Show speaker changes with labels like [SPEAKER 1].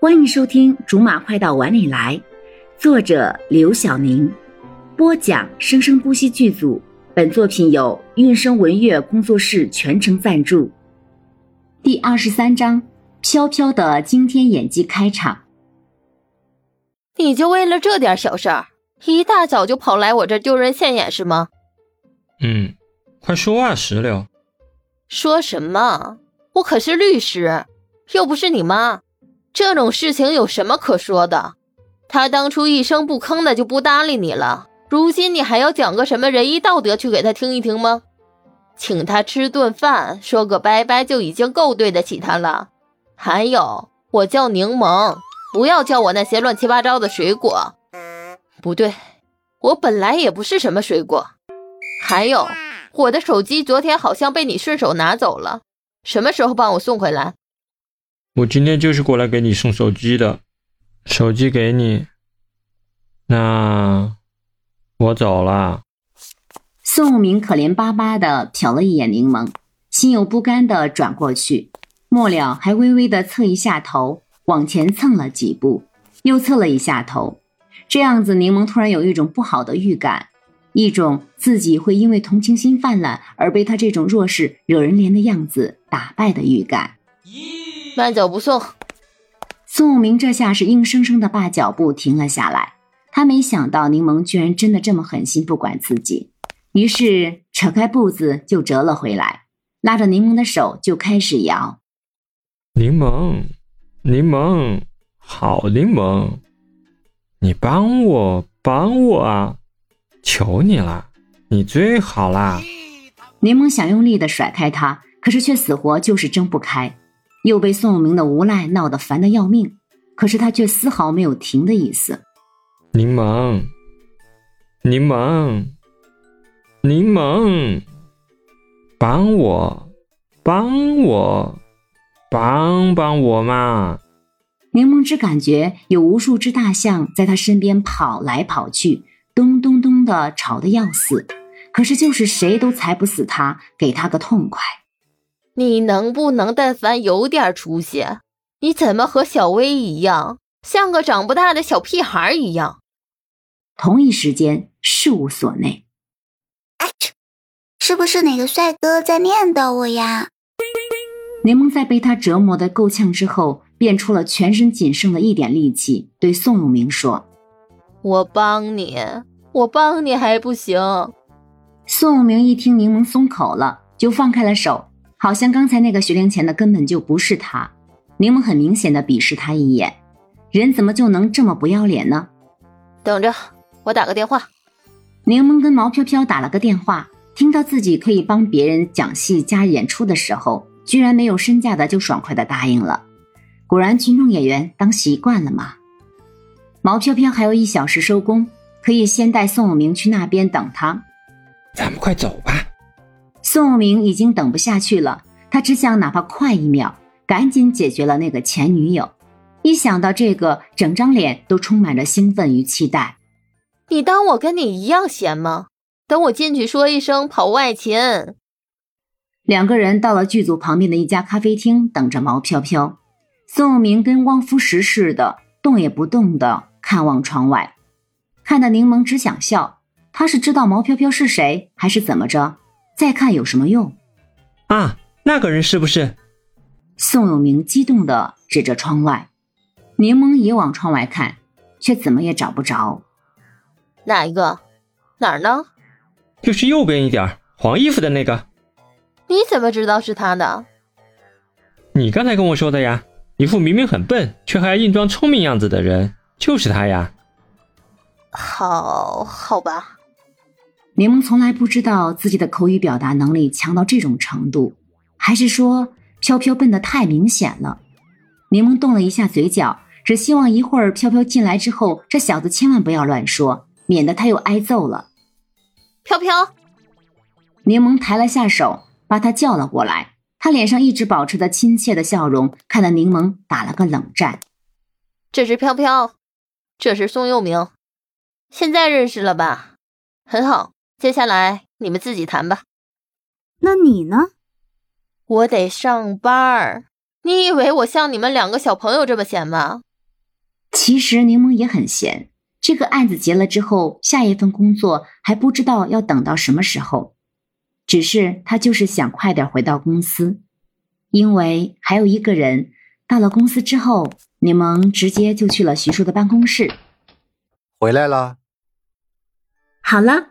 [SPEAKER 1] 欢迎收听《竹马快到碗里来》，作者刘晓宁，播讲生生不息剧组。本作品由韵声文乐工作室全程赞助。第二十三章：飘飘的惊天演技开场。
[SPEAKER 2] 你就为了这点小事儿，一大早就跑来我这丢人现眼是吗？
[SPEAKER 3] 嗯，快说啊，石榴。
[SPEAKER 2] 说什么？我可是律师，又不是你妈。这种事情有什么可说的？他当初一声不吭的就不搭理你了，如今你还要讲个什么仁义道德去给他听一听吗？请他吃顿饭，说个拜拜就已经够对得起他了。还有，我叫柠檬，不要叫我那些乱七八糟的水果。不对，我本来也不是什么水果。还有，我的手机昨天好像被你顺手拿走了，什么时候帮我送回来？
[SPEAKER 3] 我今天就是过来给你送手机的，手机给你，那我走了。
[SPEAKER 1] 宋明可怜巴巴的瞟了一眼柠檬，心有不甘的转过去，末了还微微的侧一下头，往前蹭了几步，又侧了一下头。这样子，柠檬突然有一种不好的预感，一种自己会因为同情心泛滥而被他这种弱势惹人怜的样子打败的预感。
[SPEAKER 2] 慢走不送。
[SPEAKER 1] 宋明这下是硬生生的把脚步停了下来。他没想到柠檬居然真的这么狠心，不管自己，于是扯开步子就折了回来，拉着柠檬的手就开始摇。
[SPEAKER 3] 柠檬，柠檬，好柠檬，你帮我，帮我啊！求你了，你最好啦！
[SPEAKER 1] 柠檬想用力的甩开他，可是却死活就是挣不开。又被宋明的无赖闹得烦得要命，可是他却丝毫没有停的意思。
[SPEAKER 3] 柠檬，柠檬，柠檬，帮我，帮我，帮帮我嘛！
[SPEAKER 1] 柠檬只感觉有无数只大象在他身边跑来跑去，咚咚咚的吵得要死，可是就是谁都踩不死他，给他个痛快。
[SPEAKER 2] 你能不能但凡有点出息？你怎么和小薇一样，像个长不大的小屁孩一样？
[SPEAKER 1] 同一时间，事务所内，
[SPEAKER 4] 是不是哪个帅哥在念叨我呀？
[SPEAKER 1] 柠檬在被他折磨的够呛之后，变出了全身仅剩的一点力气，对宋永明说：“
[SPEAKER 2] 我帮你，我帮你还不行？”
[SPEAKER 1] 宋永明一听柠檬松口了，就放开了手。好像刚才那个学龄前的根本就不是他，柠檬很明显的鄙视他一眼，人怎么就能这么不要脸呢？
[SPEAKER 2] 等着，我打个电话。
[SPEAKER 1] 柠檬跟毛飘飘打了个电话，听到自己可以帮别人讲戏加演出的时候，居然没有身价的就爽快的答应了。果然群众演员当习惯了嘛。毛飘飘还有一小时收工，可以先带宋永明去那边等他。
[SPEAKER 3] 咱们快走吧。
[SPEAKER 1] 宋永明已经等不下去了，他只想哪怕快一秒，赶紧解决了那个前女友。一想到这个，整张脸都充满着兴奋与期待。
[SPEAKER 2] 你当我跟你一样闲吗？等我进去说一声跑外勤。
[SPEAKER 1] 两个人到了剧组旁边的一家咖啡厅，等着毛飘飘。宋永明跟汪夫石似的，动也不动的看望窗外，看得柠檬只想笑。他是知道毛飘飘是谁，还是怎么着？再看有什么用？
[SPEAKER 3] 啊，那个人是不是？
[SPEAKER 1] 宋永明激动的指着窗外，柠檬也往窗外看，却怎么也找不着。
[SPEAKER 2] 哪一个？哪儿呢？
[SPEAKER 3] 就是右边一点，黄衣服的那个。
[SPEAKER 2] 你怎么知道是他的？
[SPEAKER 3] 你刚才跟我说的呀，一副明明很笨，却还硬装聪明样子的人，就是他呀。
[SPEAKER 2] 好，好吧。
[SPEAKER 1] 柠檬从来不知道自己的口语表达能力强到这种程度，还是说飘飘笨得太明显了？柠檬动了一下嘴角，只希望一会儿飘飘进来之后，这小子千万不要乱说，免得他又挨揍了。
[SPEAKER 2] 飘飘，
[SPEAKER 1] 柠檬抬了下手，把他叫了过来。他脸上一直保持着亲切的笑容，看得柠檬打了个冷战。
[SPEAKER 2] 这是飘飘，这是宋佑明，现在认识了吧？很好。接下来你们自己谈吧。
[SPEAKER 4] 那你呢？
[SPEAKER 2] 我得上班儿。你以为我像你们两个小朋友这么闲吗？
[SPEAKER 1] 其实柠檬也很闲，这个案子结了之后，下一份工作还不知道要等到什么时候。只是他就是想快点回到公司，因为还有一个人。到了公司之后，柠檬直接就去了徐叔的办公室。
[SPEAKER 5] 回来了。
[SPEAKER 1] 好了，